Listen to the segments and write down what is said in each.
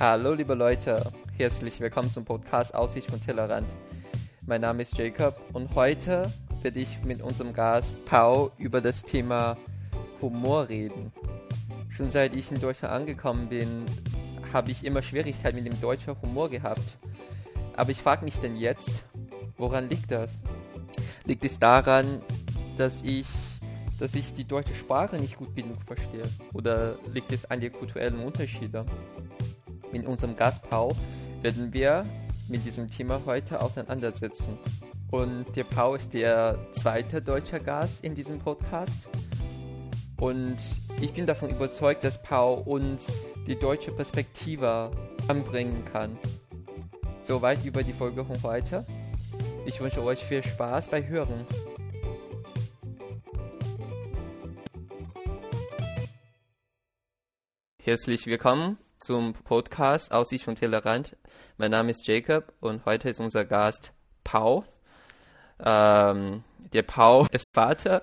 Hallo liebe Leute, herzlich willkommen zum Podcast Aussicht von Tellerrand. Mein Name ist Jacob und heute werde ich mit unserem Gast Pau über das Thema Humor reden. Schon seit ich in Deutschland angekommen bin, habe ich immer Schwierigkeiten mit dem deutschen Humor gehabt. Aber ich frage mich denn jetzt, woran liegt das? Liegt es daran, dass ich, dass ich die deutsche Sprache nicht gut genug verstehe? Oder liegt es an den kulturellen Unterschieden? Mit unserem Gast Pau werden wir mit diesem Thema heute auseinandersetzen. Und der Pau ist der zweite deutsche Gast in diesem Podcast. Und ich bin davon überzeugt, dass Pau uns die deutsche Perspektive anbringen kann. Soweit über die Folge von heute. Ich wünsche euch viel Spaß bei Hören. Herzlich willkommen zum Podcast Aussicht von Tellerrand. Mein Name ist Jacob und heute ist unser Gast Pau. Ähm, der Pau ist Vater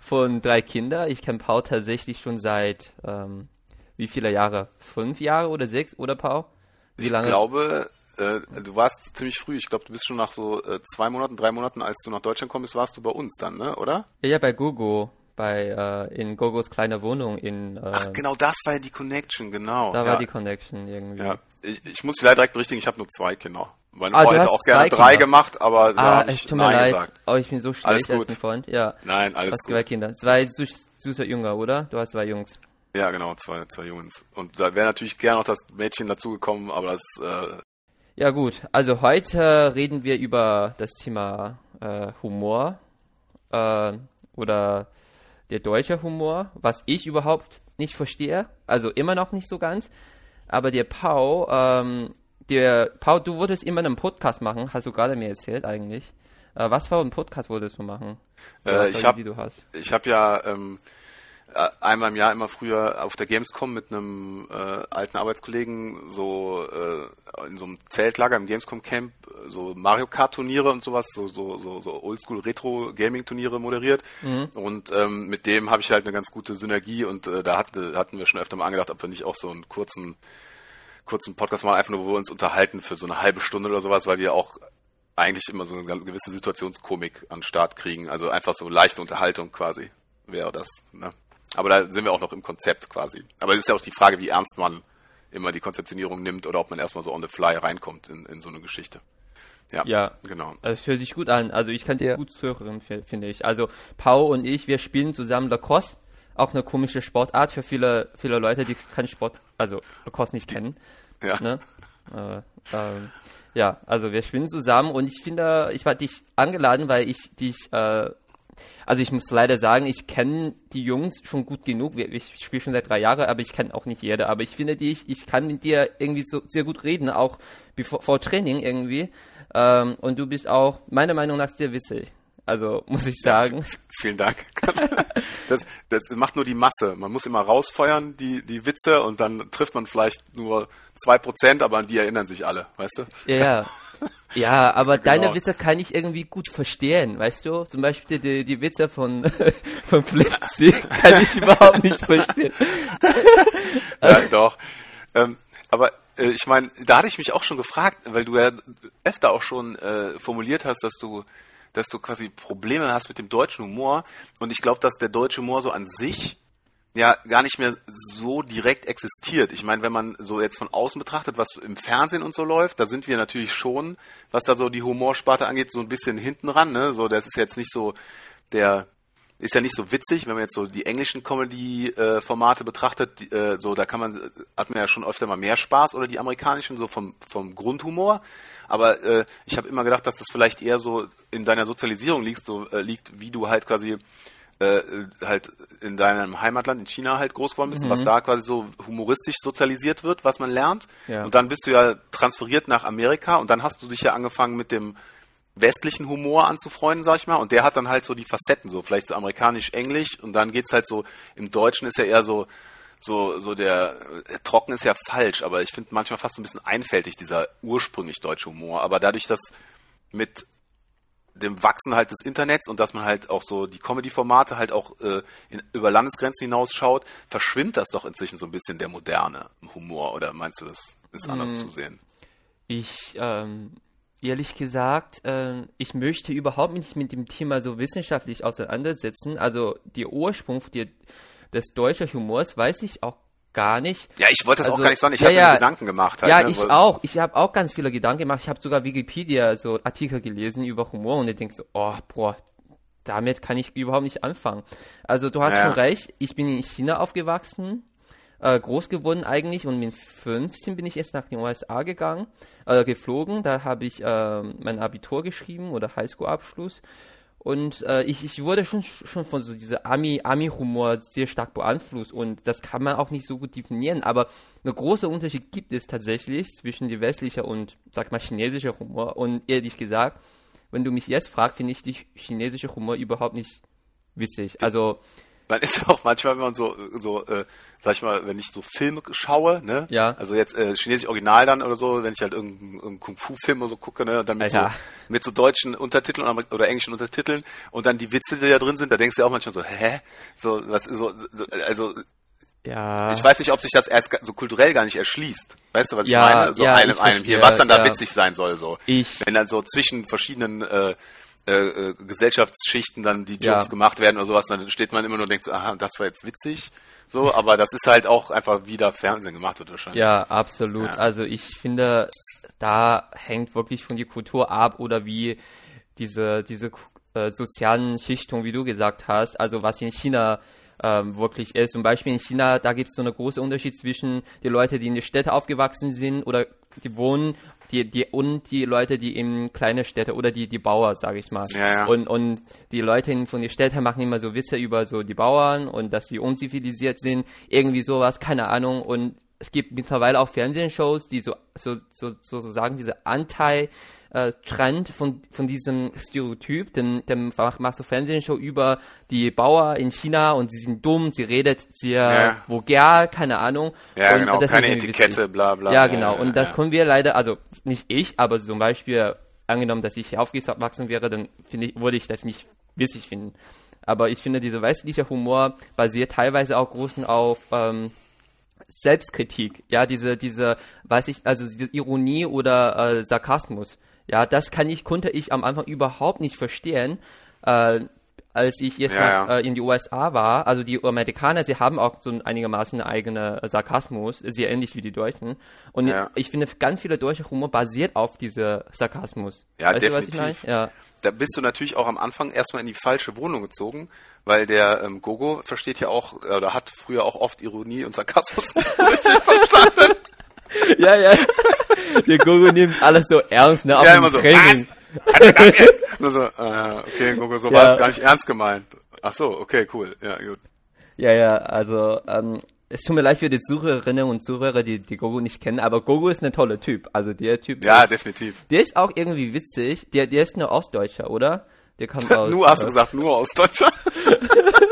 von drei Kindern. Ich kenne Pau tatsächlich schon seit ähm, wie viele Jahre? Fünf Jahre oder sechs oder Pau? Wie lange? Ich glaube, äh, du warst ziemlich früh. Ich glaube, du bist schon nach so äh, zwei Monaten, drei Monaten, als du nach Deutschland kommst, warst du bei uns dann, ne? Oder? Ja, bei Gogo. Bei äh, in Gogos kleiner Wohnung in. Äh, Ach genau, das war ja die Connection, genau. Da ja. war die Connection irgendwie. Ja, ich, ich muss dich leider direkt berichtigen. Ich habe nur zwei Kinder. Meine ah, Frau hätte auch gerne drei Kinder. gemacht, aber ah, da es tut mir leid. Gesagt. Oh, ich bin so schlecht als ein Freund. Ja. Nein, alles gut. zwei Kinder. Zwei süßer Jünger, oder? Du hast zwei Jungs. Ja, genau, zwei, zwei Jungs. Und da wäre natürlich gerne noch das Mädchen dazugekommen, aber das. Äh ja gut, also heute reden wir über das Thema äh, Humor äh, oder der deutsche Humor, was ich überhaupt nicht verstehe, also immer noch nicht so ganz. Aber der Pau, ähm, der Pau, du wolltest immer einen Podcast machen, hast du gerade mir erzählt eigentlich. Äh, was für einen Podcast wolltest du machen? Äh, ich habe ich habe ja ähm, äh, einmal im Jahr immer früher auf der Gamescom mit einem äh, alten Arbeitskollegen so äh, in so einem Zeltlager im Gamescom Camp so Mario Kart Turniere und sowas, so so so, so Oldschool Retro Gaming Turniere moderiert mhm. und ähm, mit dem habe ich halt eine ganz gute Synergie und äh, da hatte, hatten wir schon öfter mal angedacht, ob wir nicht auch so einen kurzen kurzen Podcast machen, einfach nur, wo wir uns unterhalten für so eine halbe Stunde oder sowas, weil wir auch eigentlich immer so eine gewisse Situationskomik an Start kriegen, also einfach so leichte Unterhaltung quasi wäre das, ne? Aber da sind wir auch noch im Konzept quasi. Aber es ist ja auch die Frage, wie ernst man immer die Konzeptionierung nimmt oder ob man erstmal so on the fly reinkommt in, in so eine Geschichte. Ja, ja, genau. Also es hört sich gut an. Also ich kann dir gut zuhören, finde ich. Also Pau und ich, wir spielen zusammen Lacrosse. Auch eine komische Sportart für viele, viele Leute, die keinen Sport, also Lacrosse nicht kennen. Ja. Ne? Äh, ähm, ja, also wir spielen zusammen und ich finde, ich war dich angeladen, weil ich dich äh, also ich muss leider sagen, ich kenne die Jungs schon gut genug. Ich spiele schon seit drei Jahren, aber ich kenne auch nicht jede. Aber ich finde dich, ich kann mit dir irgendwie so sehr gut reden, auch bevor, vor Training irgendwie. Ähm, und du bist auch meiner Meinung nach sehr witzig. Also muss ich sagen. Ja, vielen Dank. Das, das macht nur die Masse. Man muss immer rausfeuern, die, die Witze, und dann trifft man vielleicht nur zwei Prozent, aber an die erinnern sich alle, weißt du? Ja, ja. Ja, aber genau. deine Witze kann ich irgendwie gut verstehen, weißt du? Zum Beispiel die, die Witze von, von Flipsy kann ich überhaupt nicht verstehen. ja, doch. Ähm, aber äh, ich meine, da hatte ich mich auch schon gefragt, weil du ja öfter auch schon äh, formuliert hast, dass du dass du quasi Probleme hast mit dem deutschen Humor. Und ich glaube, dass der deutsche Humor so an sich ja gar nicht mehr so direkt existiert. Ich meine, wenn man so jetzt von außen betrachtet, was im Fernsehen und so läuft, da sind wir natürlich schon, was da so die Humorsparte angeht, so ein bisschen hinten ran. Ne? So, das ist jetzt nicht so der ist ja nicht so witzig, wenn man jetzt so die englischen Comedy-Formate betrachtet, äh, so da kann man, hat man ja schon öfter mal mehr Spaß oder die amerikanischen, so vom, vom Grundhumor. Aber äh, ich habe immer gedacht, dass das vielleicht eher so in deiner Sozialisierung liegt, so äh, liegt, wie du halt quasi äh, halt in deinem Heimatland in China halt groß geworden bist, mhm. was da quasi so humoristisch sozialisiert wird, was man lernt. Ja. Und dann bist du ja transferiert nach Amerika und dann hast du dich ja angefangen mit dem westlichen Humor anzufreunden, sag ich mal. Und der hat dann halt so die Facetten, so vielleicht so amerikanisch-englisch und dann geht's halt so, im Deutschen ist ja eher so, so, so der, äh, trocken ist ja falsch, aber ich finde manchmal fast so ein bisschen einfältig, dieser ursprünglich deutsche Humor. Aber dadurch, dass mit dem Wachsen halt des Internets und dass man halt auch so die Comedy-Formate halt auch äh, in, über Landesgrenzen hinausschaut, verschwimmt das doch inzwischen so ein bisschen der moderne Humor oder meinst du, das ist anders mm. zu sehen? Ich, ähm, ehrlich gesagt, äh, ich möchte überhaupt nicht mit dem Thema so wissenschaftlich auseinandersetzen. Also der Ursprung der, des deutschen Humors weiß ich auch gar nicht. Ja, ich wollte das also, auch gar nicht sagen. Ich ja, habe ja, mir Gedanken gemacht. Halt, ja, ne? ich auch. Ich habe auch ganz viele Gedanken gemacht. Ich habe sogar Wikipedia so Artikel gelesen über Humor und ich denke so, oh, boah, damit kann ich überhaupt nicht anfangen. Also du hast ja. schon recht. Ich bin in China aufgewachsen, äh, groß geworden eigentlich und mit 15 bin ich erst nach den USA gegangen, äh, geflogen. Da habe ich äh, mein Abitur geschrieben oder Highschool-Abschluss. Und äh, ich, ich wurde schon, schon von so dieser Ami-Humor sehr stark beeinflusst und das kann man auch nicht so gut definieren. Aber ein großer Unterschied gibt es tatsächlich zwischen die westliche und, sag mal, chinesische Humor. Und ehrlich gesagt, wenn du mich jetzt fragst, finde ich die chinesische Humor überhaupt nicht witzig. Also man ist ja auch manchmal, wenn man so, so, äh, sag ich mal, wenn ich so Filme schaue, ne? Ja. Also jetzt äh, chinesisch Original dann oder so, wenn ich halt irgendeinen irgendein Kung-Fu-Film oder so gucke, ne? dann mit so, mit so deutschen Untertiteln oder, oder, englischen Untertiteln und dann die Witze, die da drin sind, da denkst du ja auch manchmal so, hä? So, was, so, so also, ja. Ich weiß nicht, ob sich das erst so kulturell gar nicht erschließt. Weißt du, was ich ja, meine? So ja, einem, einem hier, was dann da witzig sein soll, so. Ich. Wenn dann so zwischen verschiedenen, äh, äh, äh, Gesellschaftsschichten dann die Jokes Ja. gemacht werden oder sowas, dann steht man immer nur und denkt so, aha, das war jetzt witzig. So, aber das ist halt auch einfach, wie da Fernsehen gemacht wird wahrscheinlich. Ja, absolut. Ja. Also ich finde, da hängt wirklich von der Kultur ab oder wie diese, diese äh, sozialen Schichtungen, wie du gesagt hast, also was in China ähm, wirklich ist. Zum Beispiel in China, da gibt es so einen großen Unterschied zwischen den Leuten, die in der Städte aufgewachsen sind oder die wohnen, die, die und die Leute, die in kleine Städte oder die, die Bauer, sage ich mal. Ja, ja. Und, und die Leute in- von den Städten machen immer so Witze über so die Bauern und dass sie unzivilisiert sind, irgendwie sowas, keine Ahnung. Und es gibt mittlerweile auch Fernsehshows, die so, so, so sozusagen diese Anteil äh, Trend von, von diesem Stereotyp, denn, denn macht, macht so Fernsehshow über die Bauer in China und sie sind dumm, sie redet sehr Ja. vulgär, keine Ahnung. Ja, und genau, keine Etikette, witzig. bla bla. Ja, genau. Und das ja. können wir leider, also nicht ich, aber zum Beispiel angenommen, dass ich hier aufgewachsen wäre, dann finde ich, würde ich das nicht witzig finden. Aber ich finde, dieser westliche Humor basiert teilweise auch großen auf ähm, Selbstkritik. Ja, diese, diese, weiß ich, also diese Ironie oder äh, Sarkasmus. Ja, das kann ich, konnte ich am Anfang überhaupt nicht verstehen. Äh, als ich jetzt Ja, nach. Äh, in die USA war, also die Amerikaner, sie haben auch so ein einigermaßen eigene Sarkasmus, sehr ähnlich wie die Deutschen. Und Ja. ich finde, ganz viele deutsche Humor basiert auf dieser Sarkasmus. Ja, weißt definitiv. Du, was ich meine? Ja. Da bist du natürlich auch am Anfang erstmal in die falsche Wohnung gezogen, weil der ähm, Gogo versteht ja auch, äh, oder hat früher auch oft Ironie und Sarkasmus nicht verstanden. Ja, ja. Der Gogo nimmt alles so ernst, ne? Auch Ja, im immer so, Training. Also? Nur so, äh, okay, Gogo, so Ja. war es gar nicht ernst gemeint. Ach so, okay, cool. Ja, gut. Ja, ja, also ähm, es tut mir leid für die Zuhörerinnen und Zuhörer, die, die Gogo nicht kennen, aber Gogo ist ein toller Typ. Also der Typ Ja, ist, definitiv. der ist auch irgendwie witzig. Der, der ist nur Ostdeutscher, oder? Der kommt aus. nur hast du gesagt, nur aus Deutschland.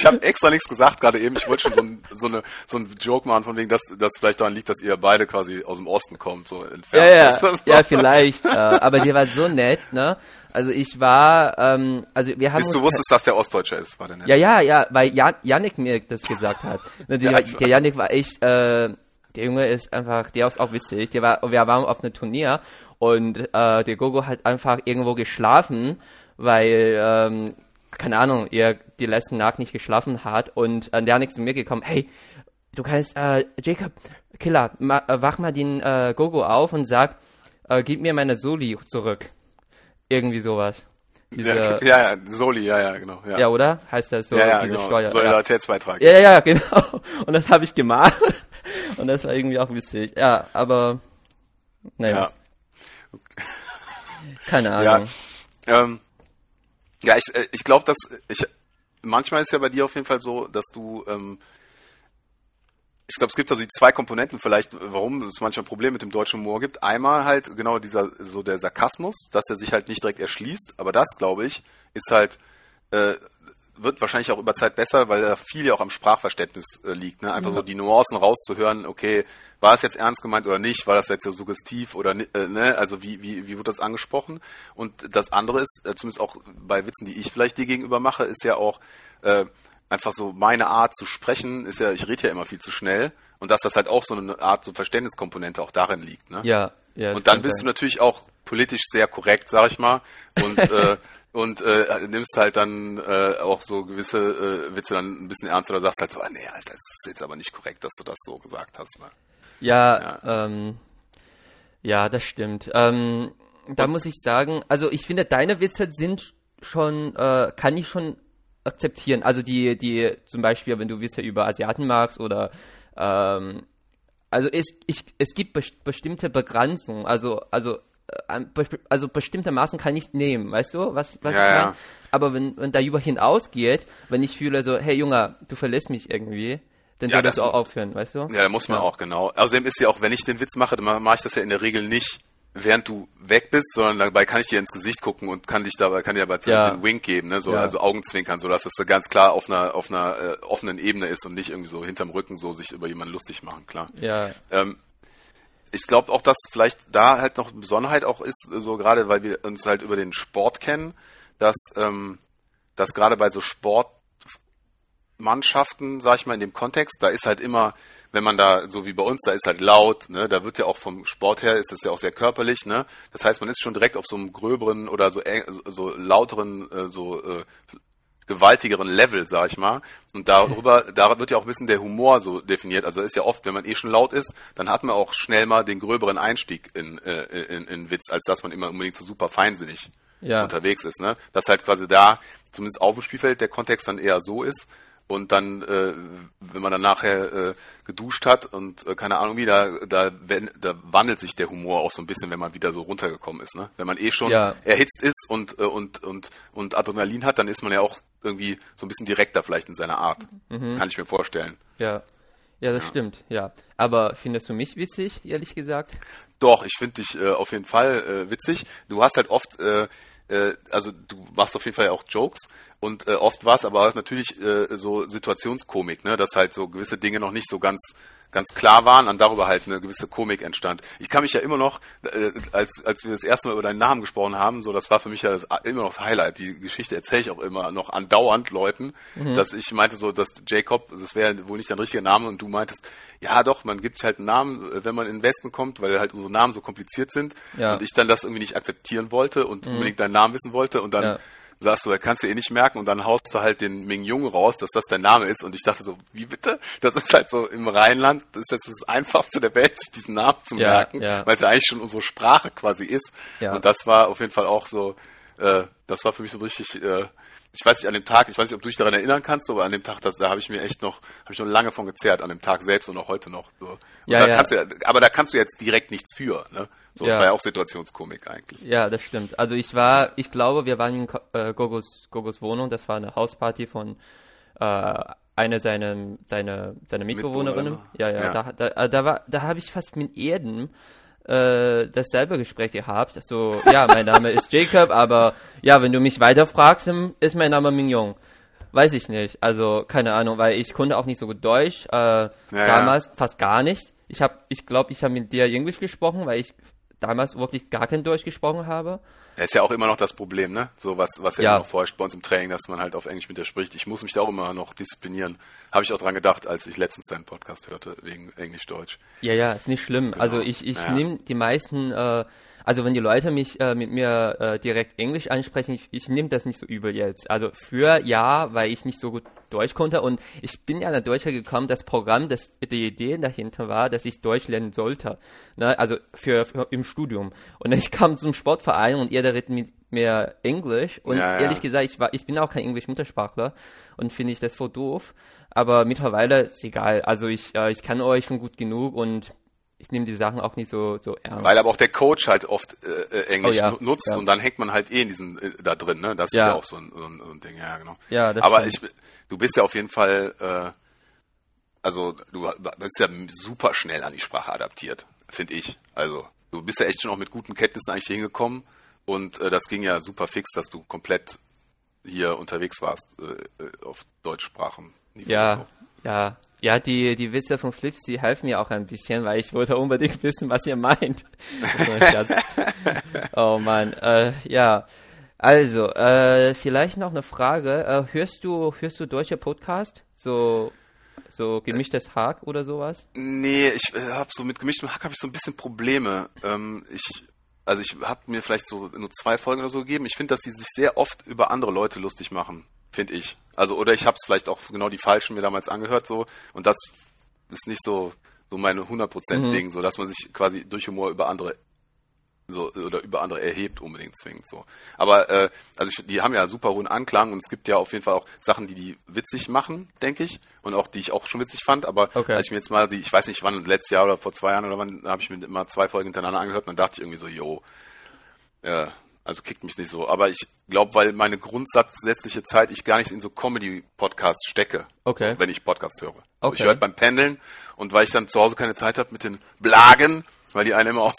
ich habe extra nichts gesagt gerade eben. Ich wollte schon so, ein, so, eine, so einen Joke machen, von wegen, dass das vielleicht daran liegt, dass ihr beide quasi aus dem Osten kommt, so entfernt. Ja, ja, so? ja, vielleicht. äh, aber der war so nett, ne? Also ich war, ähm, also wir haben Bis du wusstest, dass der Ostdeutscher ist, war der nett. Ja, ja, ja, weil Jan, Yannick mir das gesagt hat. Ne, Ja, ich der Yannick war echt, äh, der Junge ist einfach, der ist auch witzig. Der war, wir waren auf einer Turnier und äh, der Gogo hat einfach irgendwo geschlafen, weil, ähm, keine Ahnung, er die letzte Nacht nicht geschlafen hat und äh, der Yannick zu mir gekommen, hey, du kannst, äh, Jacob, Killer, ma, äh, wach mal den äh, Gogo auf und sag, äh, gib mir meine Soli zurück. Irgendwie sowas. Diese, Ja, ja, ja, Soli, ja, ja, genau. Ja, ja, oder? Heißt das so, ja, ja diese genau. Steuer? Ja. Solidaritätsbeitrag. ja, ja, genau. Und das habe ich gemacht. Und das war irgendwie auch witzig. Ja, aber naja, Ja. keine Ja, Ahnung. ähm, ja ich, äh, ich glaube, dass ich manchmal ist ja bei dir auf jeden Fall so, dass du ähm, ich glaube, es gibt also die zwei Komponenten vielleicht, warum es manchmal Probleme mit dem deutschen Humor gibt. Einmal halt genau dieser so der Sarkasmus, dass er sich halt nicht direkt erschließt, aber das glaube ich ist halt äh, wird wahrscheinlich auch über Zeit besser, weil da viel ja auch am Sprachverständnis äh, liegt. Ne? Einfach ja. so die Nuancen rauszuhören, okay, war es jetzt ernst gemeint oder nicht, war das jetzt so suggestiv oder äh, ne, also wie, wie, wie wird das angesprochen? Und das andere ist, äh, zumindest auch bei Witzen, die ich vielleicht dir gegenüber mache, ist ja auch äh, einfach so meine Art zu sprechen, ist ja, ich rede ja immer viel zu schnell und dass das halt auch so eine Art so Verständniskomponente auch darin liegt. Ne? Ja, ja. Und dann bist sein. du natürlich auch politisch sehr korrekt, sag ich mal. Und äh, und äh, nimmst halt dann äh, auch so gewisse äh, Witze dann ein bisschen ernster oder sagst halt so, ah, nee, Alter, das ist jetzt aber nicht korrekt, dass du das so gesagt hast. Ne? Ja, ja. Ähm, ja, das stimmt. Ähm, da muss ich sagen, also ich finde, deine Witze sind schon, äh, kann ich schon akzeptieren. Also die, die, zum Beispiel, wenn du Witze über Asiaten magst oder ähm, also es, ich, es gibt bestimmte Begrenzungen, also, also also bestimmte Maßen kann ich nehmen, weißt du, was, was ja, ich meine? Ja. Aber wenn, wenn darüber hinausgeht, wenn ich fühle so, hey Junge, du verlässt mich irgendwie, dann ja, soll das auch aufhören, weißt du? Ja, da muss man ja. auch, genau. Außerdem ist ja auch, wenn ich den Witz mache, dann mache ich das ja in der Regel nicht, während du weg bist, sondern dabei kann ich dir ins Gesicht gucken und kann dich dabei, kann dir dabei ja. den Wink geben, ne, so, also Augenzwinkern, so dass das so ganz klar auf einer, auf einer äh, offenen Ebene ist und nicht irgendwie so hinterm Rücken so sich über jemanden lustig machen, klar. Ja. Ähm, ich glaube auch, dass vielleicht da halt noch Besonderheit auch ist, so gerade weil wir uns halt über den Sport kennen, dass, ähm, dass gerade bei so Sportmannschaften, sag ich mal, in dem Kontext, da ist halt immer, wenn man da, so wie bei uns, da ist halt laut, ne, da wird ja auch vom Sport her, ist das ja auch sehr körperlich, ne, das heißt, man ist schon direkt auf so einem gröberen oder so, so lauteren, äh, so äh, gewaltigeren Level, sag ich mal. Und darüber, da wird ja auch ein bisschen der Humor so definiert. Also ist ja oft, wenn man eh schon laut ist, dann hat man auch schnell mal den gröberen Einstieg in, äh, in, in Witz, als dass man immer unbedingt so super feinsinnig ja. unterwegs ist. Ne? Dass halt quasi da, zumindest auf dem Spielfeld, der Kontext dann eher so ist. Und dann, äh, wenn man dann nachher äh, geduscht hat und äh, keine Ahnung wie, da, da, wenn, da wandelt sich der Humor auch so ein bisschen, wenn man wieder so runtergekommen ist. Ne? Wenn man eh schon ja. erhitzt ist und, äh, und, und, und Adrenalin hat, dann ist man ja auch irgendwie so ein bisschen direkter vielleicht in seiner Art. Mhm. Kann ich mir vorstellen. Ja. Ja, das ja. stimmt, ja. Aber findest du mich witzig, ehrlich gesagt? Doch, ich finde dich äh, auf jeden Fall äh, witzig. Du hast halt oft, äh, äh, also du machst auf jeden Fall auch Jokes und äh, oft war es aber natürlich äh, so Situationskomik, ne, dass halt so gewisse Dinge noch nicht so ganz ganz klar waren und darüber halt eine gewisse Komik entstand. Ich kann mich ja immer noch, äh, als, als wir das erste Mal über deinen Namen gesprochen haben, so das war für mich ja das, immer noch das Highlight. Die Geschichte erzähle ich auch immer noch andauernd Leuten, mhm. dass ich meinte so, dass Jacob, das wäre wohl nicht dein richtiger Name und du meintest, ja doch, man gibt sich halt einen Namen, äh, wenn man in den Westen kommt, weil halt unsere Namen so kompliziert sind ja. und ich dann das irgendwie nicht akzeptieren wollte und mhm. unbedingt deinen Namen wissen wollte und dann ja sagst du, er kannst du eh nicht merken und dann haust du halt den Ming Jung raus, dass das dein Name ist und ich dachte so, wie bitte? Das ist halt so im Rheinland, das ist jetzt das Einfachste der Welt, sich diesen Namen zu merken, ja, ja. weil es ja eigentlich schon unsere Sprache quasi ist ja. und das war auf jeden Fall auch so, äh, das war für mich so richtig, äh, ich weiß nicht, an dem Tag, ich weiß nicht, ob du dich daran erinnern kannst, aber an dem Tag, das, da habe ich mir echt noch, habe ich noch lange von gezerrt, an dem Tag selbst und auch heute noch. So. ja, ja. Du, aber da kannst du jetzt direkt nichts für. Ne? So, ja. Das war ja auch Situationskomik eigentlich. Ja, das stimmt. Also ich war, ich glaube, wir waren in äh, Gogos, Gogos Wohnung, das war eine Hausparty von äh, einer seiner seine, seine Mitbewohnerinnen. Ja, ja, ja, da, da, äh, da, war, da habe ich fast mit Erden äh, dasselbe Gespräch gehabt. So, ja, mein Name ist Jacob, aber ja, wenn du mich weiter fragst, ist mein Name Mignon. Weiß ich nicht. Also, keine Ahnung, weil ich konnte auch nicht so gut Deutsch. Äh, ja, damals ja. fast gar nicht. Ich habe, ich glaube, ich habe mit dir Englisch gesprochen, weil ich damals wirklich gar kein Deutsch gesprochen habe. Das ist ja auch immer noch das Problem, ne? So was, was ja, ja. noch vorherrscht bei uns im Training, dass man halt auf Englisch mit dir spricht. Ich muss mich da auch immer noch disziplinieren. Habe ich auch dran gedacht, als ich letztens deinen Podcast hörte, wegen Englisch-Deutsch. Ja, ja, ist nicht schlimm. Genau. Also ich, ich ja. nehme die meisten äh, also wenn die Leute mich äh, mit mir äh, direkt Englisch ansprechen, ich, ich nehme das nicht so übel jetzt. Also für ja, weil ich nicht so gut Deutsch konnte und ich bin ja nach Deutschland gekommen, das Programm, das die Idee dahinter war, dass ich Deutsch lernen sollte. Ne? Also für, für im Studium. Und ich kam zum Sportverein und ihr redet mit mir Englisch und ja, ja. ehrlich gesagt, ich war, ich bin auch kein Englisch-Muttersprachler und finde ich das voll doof. Aber mittlerweile ist egal. Also ich, äh, ich kann euch schon gut genug und ich nehme die Sachen auch nicht so, so ernst. Weil aber auch der Coach halt oft äh, äh Englisch oh, ja. nutzt ja. und dann hängt man halt eh in diesen äh, da drin, ne? Das ja. ist ja auch so ein, so ein, so ein Ding, ja genau. Ja, das aber stimmt. ich, du bist ja auf jeden Fall, äh, also du bist ja super schnell an die Sprache adaptiert, finde ich. Also du bist ja echt schon auch mit guten Kenntnissen eigentlich hingekommen und äh, das ging ja super fix, dass du komplett hier unterwegs warst äh, äh auf Deutschsprachen. Ja, so. ja, ja, die, die Witze von Flips, die helfen mir auch ein bisschen, weil ich wollte unbedingt wissen, was ihr meint. oh man, äh, ja. Also, äh, vielleicht noch eine Frage. Äh, hörst du, hörst du deutsche Podcast? So, so gemischtes Hack oder sowas? Nee, ich äh, habe so mit gemischtem Hack habe ich so ein bisschen Probleme. Ähm, ich, also ich habe mir vielleicht so nur zwei Folgen oder so gegeben. Ich finde, dass die sich sehr oft über andere Leute lustig machen finde ich. Also oder ich habe es vielleicht auch genau die falschen mir damals angehört so und das ist nicht so so mein 100% mhm. Ding, so dass man sich quasi durch Humor über andere so oder über andere erhebt unbedingt zwingend so. Aber äh, also ich, die haben ja super hohen Anklang und es gibt ja auf jeden Fall auch Sachen, die die witzig machen, denke ich, und auch die ich auch schon witzig fand. Aber okay. als ich mir jetzt mal die, ich weiß nicht, wann letztes Jahr oder vor zwei Jahren oder wann, habe ich mir immer zwei Folgen hintereinander angehört und dann dachte ich irgendwie so, yo, äh, also kickt mich nicht so. Aber ich glaube, weil meine grundsätzliche Zeit ich gar nicht in so Comedy-Podcasts stecke, okay. wenn ich Podcasts höre. Okay. ich höre beim Pendeln und weil ich dann zu Hause keine Zeit habe mit den Blagen, weil die einen immer auf,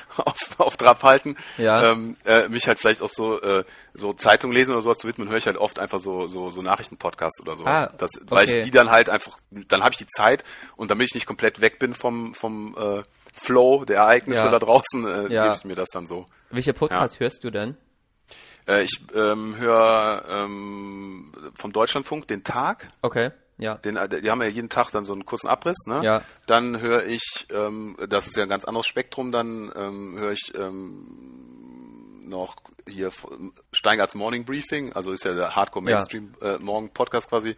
auf, auf Trab halten, ja. ähm, äh, mich halt vielleicht auch so, äh, so Zeitung lesen oder sowas zu widmen, höre ich halt oft einfach so, so, so Nachrichtenpodcasts oder sowas. Ah, das, weil okay. ich die dann halt einfach, dann habe ich die Zeit und damit ich nicht komplett weg bin vom, vom äh, Flow der Ereignisse ja. da draußen, äh, ja. gebe ich mir das dann so. Welche Podcasts ja. hörst du denn? Äh, ich ähm, höre ähm, vom Deutschlandfunk den Tag. Okay. Ja. Den, äh, die haben ja jeden Tag dann so einen kurzen Abriss, ne? Ja. Dann höre ich, ähm, das ist ja ein ganz anderes Spektrum, dann ähm, höre ich ähm, noch hier Steingarts Morning Briefing, also ist ja der Hardcore Mainstream ja. äh, Morgen Podcast quasi.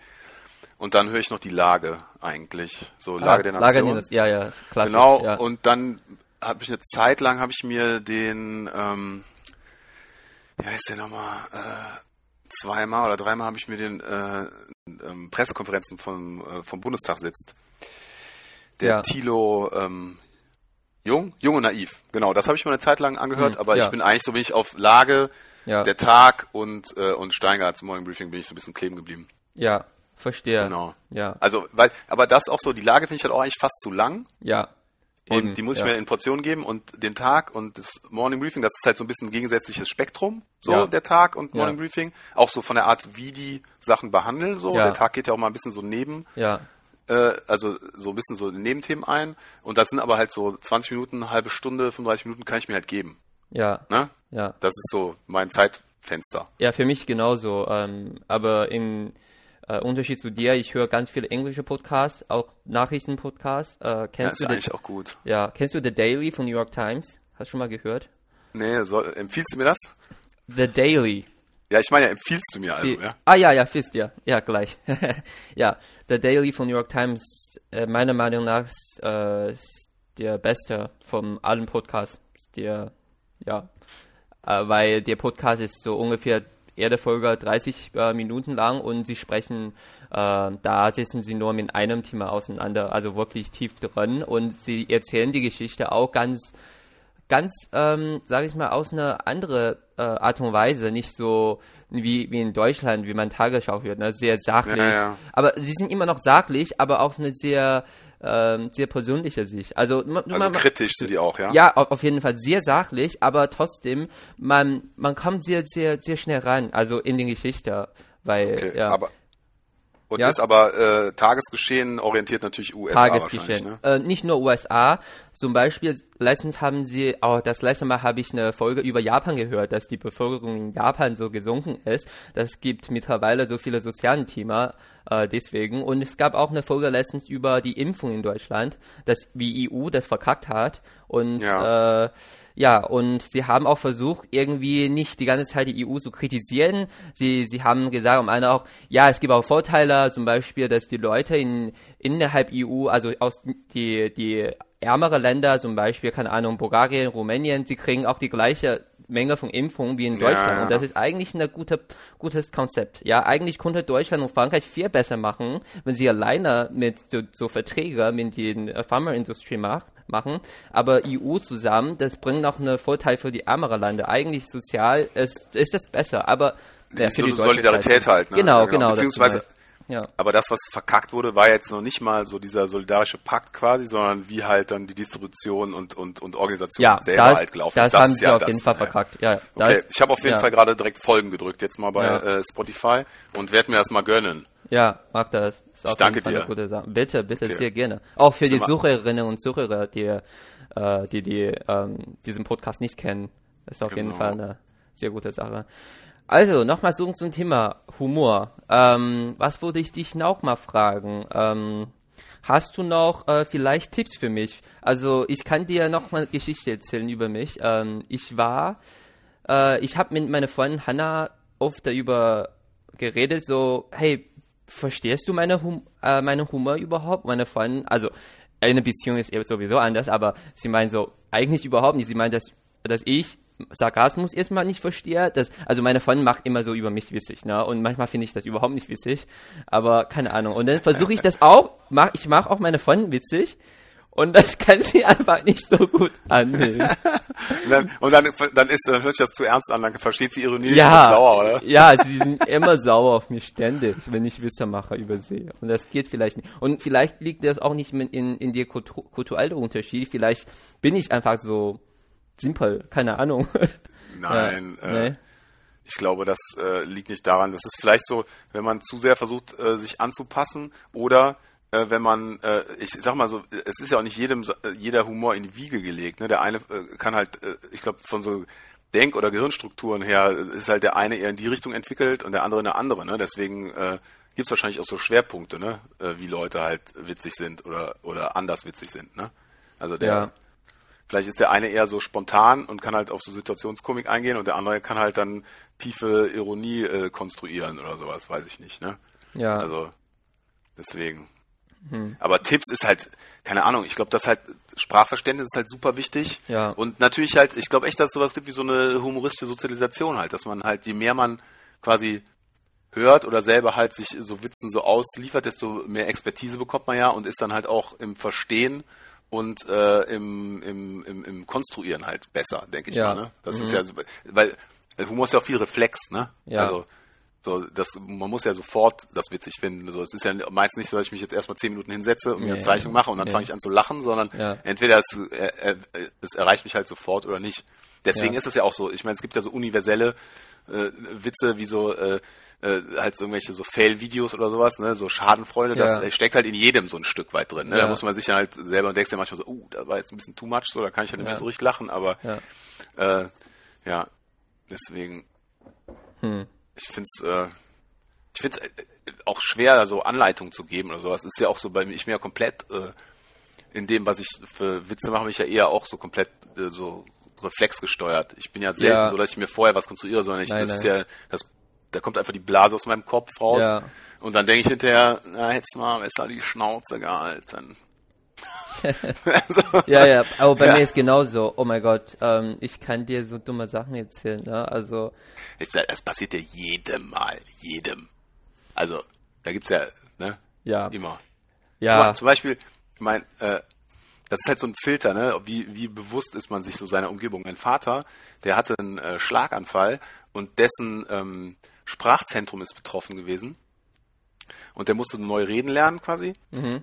Und dann höre ich noch die Lage eigentlich, so ah, Lage ah, der Nation. Lage, ja, ja, klasse. Genau. Ja. Und dann habe ich eine Zeit lang habe ich mir den, ähm, wie heißt der nochmal, äh, zweimal oder dreimal habe ich mir den äh, ähm, Pressekonferenzen vom, äh, vom Bundestag sitzt. Der ja. Thilo ähm, Jung, Jung und Naiv. Genau, das habe ich mir eine Zeit lang angehört, hm, aber ja. ich bin eigentlich so wenig auf Lage, ja. der Tag und, äh, und Steingarts Morning Briefing bin ich so ein bisschen kleben geblieben. Ja, verstehe. Genau. Ja. Also, weil, aber das auch so, die Lage finde ich halt auch eigentlich fast zu lang. Ja. Und die muss ich ja. mir in Portionen geben und den Tag und das Morning Briefing, das ist halt so ein bisschen ein gegensätzliches Spektrum, so ja. der Tag und Morning ja. Briefing. Auch so von der Art, wie die Sachen behandeln, so. Der Tag geht ja auch mal ein bisschen so neben. Äh, also so ein bisschen so Nebenthemen ein. Und das sind aber halt so 20 Minuten, eine halbe Stunde, 35 Minuten kann ich mir halt geben. Ja. Ne? Ja. Das ist so mein Zeitfenster. Ja, für mich genauso. Ähm, aber im äh, Unterschied zu dir, ich höre ganz viele englische Podcasts, auch Nachrichtenpodcasts. Äh, kennst ja, ist du eigentlich the, auch gut. Ja, kennst du The Daily von New York Times? Hast du schon mal gehört? Nee, soll, empfiehlst du mir das? The Daily. Ja, ich meine, ja, empfiehlst du mir also, Die, ja? Ah ja, ja, fist, ja. Ja, gleich. ja, The Daily von New York Times, äh, meiner Meinung nach äh, ist der beste von allen Podcasts. Der, ja, äh, weil der Podcast ist so ungefähr Erdefolge 30 äh, Minuten lang und sie sprechen, äh, da setzen sie nur mit einem Thema auseinander, also wirklich tief drin und sie erzählen die Geschichte auch ganz, ganz, ähm, sage ich mal, aus einer anderen äh, Art und Weise, nicht so wie, wie in Deutschland, wie man Tagesschau hört, ne? sehr sachlich. Ja, ja. Aber sie sind immer noch sachlich, aber auch eine sehr ähm, sehr persönliche Sicht. Also, man, also man, kritisch sind die auch, ja? Ja, auf jeden Fall sehr sachlich, aber trotzdem, man, man kommt sehr, sehr, sehr schnell ran, also in die Geschichte, weil, okay, ja. Aber, und ja? ist aber äh, Tagesgeschehen orientiert natürlich USA Tagesgeschehen. Ne? Äh, nicht nur USA. Zum Beispiel letztens haben sie, auch das letzte Mal habe ich eine Folge über Japan gehört, dass die Bevölkerung in Japan so gesunken ist. Das gibt mittlerweile so viele soziale Themen äh, deswegen. Und es gab auch eine Folge letztens über die Impfung in Deutschland, dass wie EU das verkackt hat. Und ja. Äh, ja, und sie haben auch versucht, irgendwie nicht die ganze Zeit die EU zu kritisieren. Sie, sie haben gesagt, um eine auch, ja, es gibt auch Vorteile, zum Beispiel, dass die Leute in, innerhalb EU, also aus die, die ärmere Länder, zum Beispiel, keine Ahnung, Bulgarien, Rumänien, sie kriegen auch die gleiche Menge von Impfungen wie in Deutschland. Ja, Und das ist eigentlich ein gute, gutes Konzept. Ja, eigentlich konnte Deutschland und Frankreich viel besser machen, wenn sie alleine mit so, so Verträge mit den Pharmaindustrie macht machen. Aber EU zusammen, das bringt auch einen Vorteil für die ärmeren Länder. Eigentlich sozial ist, ist das besser, aber ja, für die Solidarität halt. Ne? Genau, ja, genau. Beziehungsweise Ja. Aber das, was verkackt wurde, war jetzt noch nicht mal so dieser solidarische Pakt quasi, sondern wie halt dann die Distribution und, und, und Organisation Ja, selber das, halt gelaufen das ist. Das haben ist sie ja auf das, jeden Fall verkackt. Ja, Okay, das, ich habe auf jeden. Fall gerade direkt Folgen gedrückt, jetzt mal bei äh, Spotify und werde mir das mal gönnen. Ja, mach das. Ist auf danke jeden dir. Eine gute Sache. Bitte, bitte, Okay. sehr gerne. Auch für die Sucherinnen und Sucher, die, äh, die, die ähm, diesen Podcast nicht kennen. Ist auf jeden Genau. Fall eine sehr gute Sache. Also, nochmal so zum Thema Humor. Ähm, was würde ich dich noch mal fragen? Ähm, hast du noch äh, vielleicht Tipps für mich? Also, ich kann dir noch mal Geschichte erzählen über mich. Ähm, ich war, äh, ich habe mit meiner Freundin Hannah oft darüber geredet, so, hey, verstehst du meine, hum äh, meine Humor überhaupt? Meine Freundin, also eine Beziehung ist sowieso anders, aber sie meint so, eigentlich überhaupt nicht. Sie meint, dass, dass ich Sarkasmus erstmal nicht verstehe. Dass, also meine Freundin macht immer so über mich witzig, ne? Und manchmal finde ich das überhaupt nicht witzig. Aber keine Ahnung. Und dann versuche ich das auch, mach, ich mache auch meine Freundin witzig. Und das kann sie einfach nicht so gut annehmen. Und dann, und dann, dann ist, dann hört sich das zu ernst an, dann versteht sie Ironie ja, und sauer, oder? ja, sie sind immer sauer auf mich ständig, wenn ich Witze mache über sie. Und das geht vielleicht nicht. Und vielleicht liegt das auch nicht in, in, in der kultu kulturellen Unterschied. Vielleicht bin ich einfach so simpel, keine Ahnung. Nein, Ja, äh, nee. ich glaube, das äh, liegt nicht daran. Das ist vielleicht so, wenn man zu sehr versucht, äh, sich anzupassen oder äh, wenn man, äh, ich sag mal so, es ist ja auch nicht jedem äh, jeder Humor in die Wiege gelegt. Ne? Der eine äh, kann halt, äh, ich glaube, von so Denk- oder Gehirnstrukturen her äh, ist halt der eine eher in die Richtung entwickelt und der andere in eine andere. Ne? Deswegen äh, gibt es wahrscheinlich auch so Schwerpunkte, ne? äh, wie Leute halt witzig sind oder oder anders witzig sind. Ne? Also der Ja. Vielleicht ist der eine eher so spontan und kann halt auf so Situationskomik eingehen und der andere kann halt dann tiefe Ironie äh, konstruieren oder sowas, weiß ich nicht, ne? Ja. Also deswegen. Aber Tipps ist halt, keine Ahnung, ich glaube, das halt, Sprachverständnis ist halt super wichtig. Ja. Und natürlich halt, ich glaube echt, dass es sowas gibt wie so eine humoristische Sozialisation halt, dass man halt, je mehr man quasi hört oder selber halt sich so Witzen so ausliefert, desto mehr Expertise bekommt man ja und ist dann halt auch im Verstehen und äh, im, im, im, im Konstruieren halt besser, denke ich Ja. mal. Ne? Das ist ja, so, weil Humor ist ja auch viel Reflex, ne? Ja. Also so, das, man muss ja sofort das witzig finden. So, es ist ja meist nicht so, dass ich mich jetzt erstmal zehn Minuten hinsetze und mir eine Nee. Zeichnung mache und dann Nee. fange ich an zu lachen, sondern Ja. entweder es, äh, äh, es erreicht mich halt sofort oder nicht. Deswegen Ja. ist es ja auch so. Ich meine, es gibt ja so universelle äh, Witze wie so äh, äh, halt so irgendwelche so Fail-Videos oder sowas, ne, so Schadenfreude, Ja. das steckt halt in jedem so ein Stück weit drin. Ne? Ja. Da muss man sich dann halt selber und denkst ja manchmal so, uh, da war jetzt ein bisschen too much, so, da kann ich ja nicht mehr so richtig lachen, aber Ja. äh, ja, deswegen Hm. ich finde es äh, ich find's äh, auch schwer, so Anleitungen zu geben oder sowas. Ist ja auch so bei mir, ich bin ja komplett äh, in dem, was ich für Witze mache, bin ich ja eher auch so komplett äh, so reflexgesteuert. Ich bin ja selten Ja. so, dass ich mir vorher was konstruiere, sondern ich, Nein, das ist nein. ja, das, da kommt einfach die Blase aus meinem Kopf raus. Ja. Und dann denke ich hinterher, na, jetzt mal besser die Schnauze gehalten. Ja, ja, aber bei Ja. mir ist genauso. Oh mein Gott, ähm, ich kann dir so dumme Sachen erzählen, ne? Also, Ich sag, Das passiert ja jedem Mal, jedem. Also, da gibt's ja, ne? ja. Immer. Ja, mal, zum Beispiel, mein, äh, das ist halt so ein Filter, ne? Wie, wie bewusst ist man sich so seiner Umgebung? Mein Vater, der hatte einen äh, Schlaganfall und dessen ähm, Sprachzentrum ist betroffen gewesen. Und der musste neu reden lernen quasi.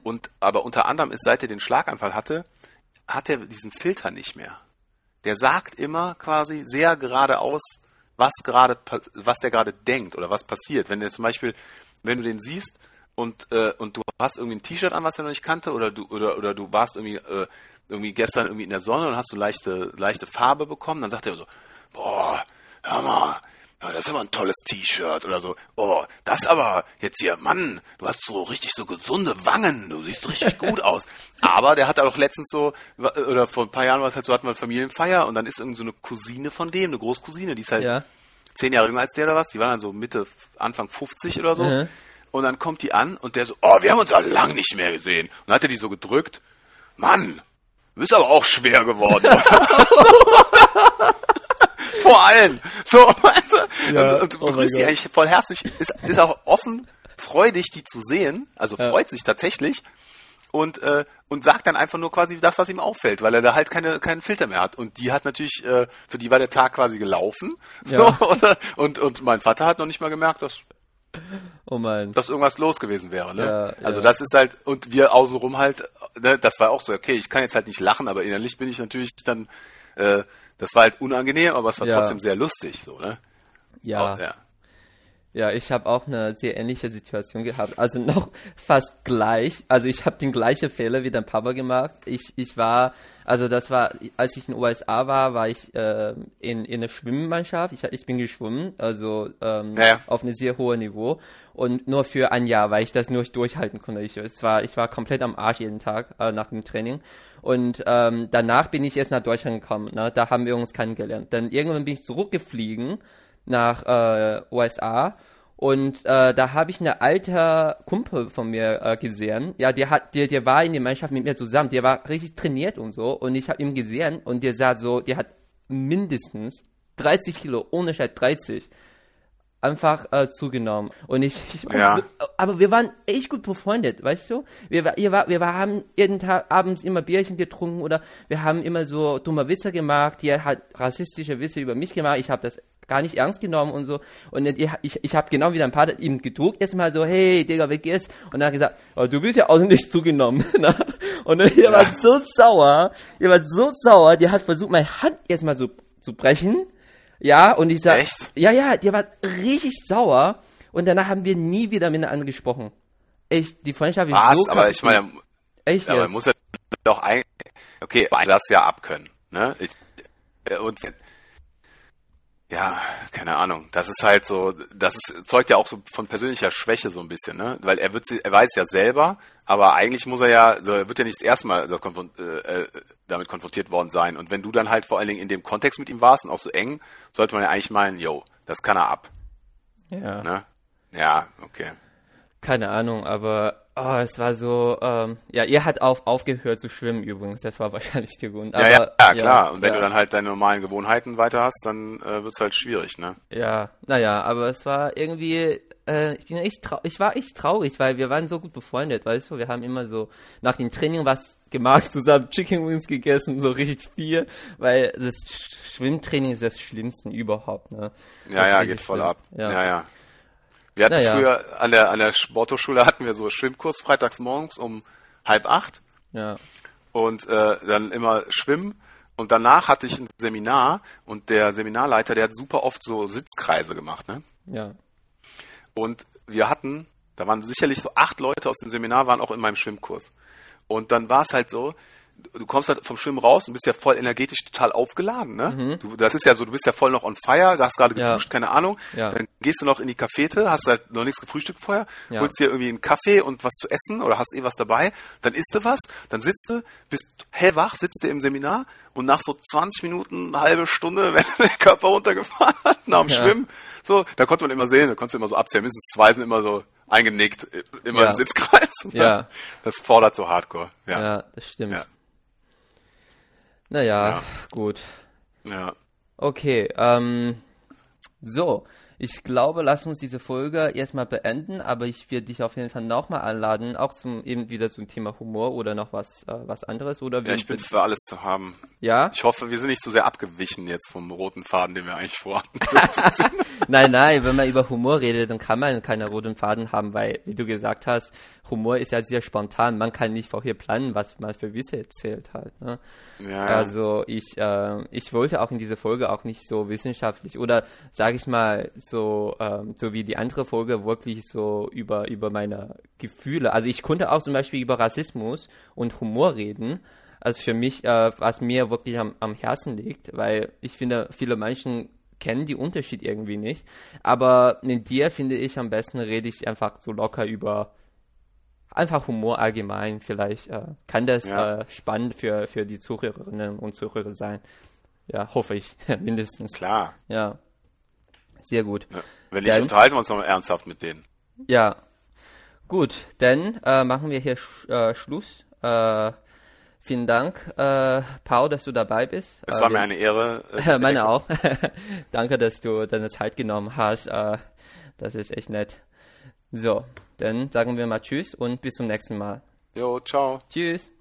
Und aber unter anderem ist, seit er den Schlaganfall hatte, hat er diesen Filter nicht mehr. Der sagt immer quasi sehr geradeaus, was gerade, was der gerade denkt oder was passiert. Wenn der zum Beispiel, wenn du den siehst und äh, und du hast irgendwie ein T-Shirt an, was er noch nicht kannte, oder du oder oder du warst irgendwie äh, irgendwie gestern irgendwie in der Sonne und hast so leichte leichte Farbe bekommen, dann sagt er so, boah, hör mal, ja, das ist aber ein tolles T-Shirt oder so. Oh, das aber jetzt hier, Mann, du hast so richtig so gesunde Wangen, du siehst richtig gut aus. Aber der hat auch letztens so, oder vor ein paar Jahren war es halt so, hatten wir Familienfeier und dann ist irgendwie so eine Cousine von dem, eine Großcousine, die ist halt Ja. zehn Jahre jünger als der oder was, die waren dann so Mitte, Anfang 50 oder so. Mhm. Und dann kommt die an und der so, oh, wir haben uns ja lang nicht mehr gesehen. Und dann hat er die so gedrückt, Mann, du bist aber auch schwer geworden. Vor allem. So, also, Ja, und, und oh mein begrüßt die eigentlich voll herzlich, ist, ist auch offen, freudig, die zu sehen, also Ja. freut sich tatsächlich und äh, und sagt dann einfach nur quasi das, was ihm auffällt, weil er da halt keine keinen Filter mehr hat. Und die hat natürlich, äh, für die war der Tag quasi gelaufen. Ja. Und und mein Vater hat noch nicht mal gemerkt, dass Oh mein. dass irgendwas los gewesen wäre. Ne? Ja, also ja. das ist halt, und wir außenrum halt, ne, das war auch so, okay, ich kann jetzt halt nicht lachen, aber innerlich bin ich natürlich dann, äh, das war halt unangenehm, aber es war Ja. trotzdem sehr lustig, so, ne? Ja. Auch, ja. Ja, ich habe auch eine sehr ähnliche Situation gehabt. Also noch fast gleich. Also ich habe den gleichen Fehler wie dein Papa gemacht. Ich, ich war, also das war, als ich in den USA war, war ich äh, in, in einer Schwimmmannschaft. Ich, ich bin geschwommen, also ähm, Ja, auf einem sehr hohen Niveau. Und nur für ein Jahr, weil ich das nur durchhalten konnte. Ich, es war, ich war komplett am Arsch jeden Tag äh, nach dem Training. Und ähm, danach bin ich erst nach Deutschland gekommen. Ne? Da haben wir uns kennengelernt. Dann irgendwann bin ich zurückgeflogen nach äh, USA und äh, da habe ich eine alte Kumpel von mir äh, gesehen. Ja, der hat, der, der war in der Mannschaft mit mir zusammen. Der war richtig trainiert und so. Und ich habe ihn gesehen und der sah so, der hat mindestens 30 Kilo, ohne Scheiß 30 einfach äh, zugenommen. Und ich, ich Ja. so, aber wir waren echt gut befreundet, weißt du? Wir, wir, war, wir haben jeden Tag abends immer Bierchen getrunken oder wir haben immer so dumme Witze gemacht. Die hat rassistische Witze über mich gemacht. Ich habe das gar nicht ernst genommen und so. Und ich, ich, habe genau wie dein Vater ihm gedruckt erstmal so, hey Digga, wie geht's? Und er hat gesagt, oh, du bist ja auch nicht zugenommen. ne? und er war so sauer, er war so sauer, der hat versucht, meine Hand erstmal so zu brechen. Ja, und ich sag, Echt? ja, ja, der war richtig sauer und danach haben wir nie wieder miteinander gesprochen. Echt, die Freundschaft ist Was? so aber ich meine, echt aber jetzt. muss ja doch ein, okay, das ja abkönnen, ne? Ich, äh, und ja, keine Ahnung. Das ist halt so, das ist, zeugt ja auch so von persönlicher Schwäche so ein bisschen, ne? Weil er wird, sie- er weiß ja selber, aber eigentlich muss er ja, also er wird ja nicht das erste Mal das konfron äh, äh, damit konfrontiert worden sein. Und wenn du dann halt vor allen Dingen in dem Kontext mit ihm warst und auch so eng, sollte man ja eigentlich meinen, yo, das kann er ab, ja. ne? Ja, okay. Keine Ahnung, aber oh, es war so, ähm, ja, ihr hat auf, aufgehört zu schwimmen übrigens, das war wahrscheinlich der Grund. Ja, aber, ja, ja, klar. Und wenn ja, du dann halt deine normalen Gewohnheiten weiter hast, dann äh, wird's halt schwierig, ne? Ja, naja, aber es war irgendwie, äh, ich bin echt trau ich war echt traurig, weil wir waren so gut befreundet, weißt du, wir haben immer so nach dem Training was gemacht, zusammen Chicken Wings gegessen, so richtig viel, weil das Sch- Schwimmtraining ist das Schlimmste überhaupt, ne? Ja, Das ja, geht voll schlimm. ab. Ja. Ja, ja. Wir hatten Naja. früher an der, an der Sporthochschule hatten wir so Schwimmkurs freitags morgens um halb acht ja. und äh, dann immer schwimmen. Und danach hatte ich ein Seminar und der Seminarleiter, der hat super oft so Sitzkreise gemacht, ne? Ja. Und wir hatten, da waren sicherlich so acht Leute aus dem Seminar, waren auch in meinem Schwimmkurs. Und dann war es halt so, du kommst halt vom Schwimmen raus und bist ja voll energetisch total aufgeladen, ne? Du, das ist ja so, du bist ja voll noch on fire, hast gerade Mhm. Ja. geduscht, keine Ahnung. Ja. Dann gehst du noch in die Cafete, hast halt noch nichts gefrühstückt vorher, Ja. holst dir irgendwie einen Kaffee und was zu essen oder hast eh was dabei, dann isst du was, dann sitzt du, bist hellwach, sitzt du im Seminar und nach so 20 Minuten, eine halbe Stunde, wenn der Körper runtergefahren hat, nach dem. Schwimmen, so, da konnte man immer sehen, da konntest du immer so abzählen, mindestens zwei sind immer so eingenickt, äh, immer im Sitzkreis. Ja. Das fordert so hardcore. Ja, das stimmt. Ja. Naja, Ja. gut. ja. Okay, ähm, so. Ich glaube, lass uns diese Folge erstmal beenden, aber ich werde dich auf jeden Fall nochmal einladen, auch zum eben wieder zum Thema Humor oder noch was äh, was anderes oder Ja, ich bin für alles zu haben. ja? Ich hoffe, wir sind nicht zu sehr abgewichen jetzt vom roten Faden, den wir eigentlich vorhatten. Nein, nein, wenn man über Humor redet, dann kann man keine roten Faden haben, weil, wie du gesagt hast, Humor ist ja sehr spontan. Man kann nicht vorher planen, was man für Witze erzählt halt. Ne? ja, Also ich, äh, ich wollte auch in dieser Folge auch nicht so wissenschaftlich oder sage ich mal so, ähm, so wie die andere Folge wirklich so über über meine Gefühle. Also ich konnte auch zum Beispiel über Rassismus und Humor reden. Also für mich, äh, was mir wirklich am, am Herzen liegt, weil ich finde, viele Menschen kennen die Unterschied irgendwie nicht. Aber mit dir finde ich am besten rede ich einfach so locker über einfach Humor allgemein. Vielleicht äh, kann das Ja. äh, spannend für, für die Zuhörerinnen und Zuhörer sein. Ja, hoffe ich, mindestens. klar. Ja. Sehr gut. Wenn nicht, dann, unterhalten wir uns noch ernsthaft mit denen. Ja. Gut, dann äh, machen wir hier sch äh, Schluss. Äh, vielen Dank, äh, Paul, dass du dabei bist. Es war äh, mir eine Ehre. Äh, meine auch. Danke, dass du deine Zeit genommen hast. das ist echt nett. So, dann sagen wir mal Tschüss und bis zum nächsten Mal. Jo, ciao. Tschüss.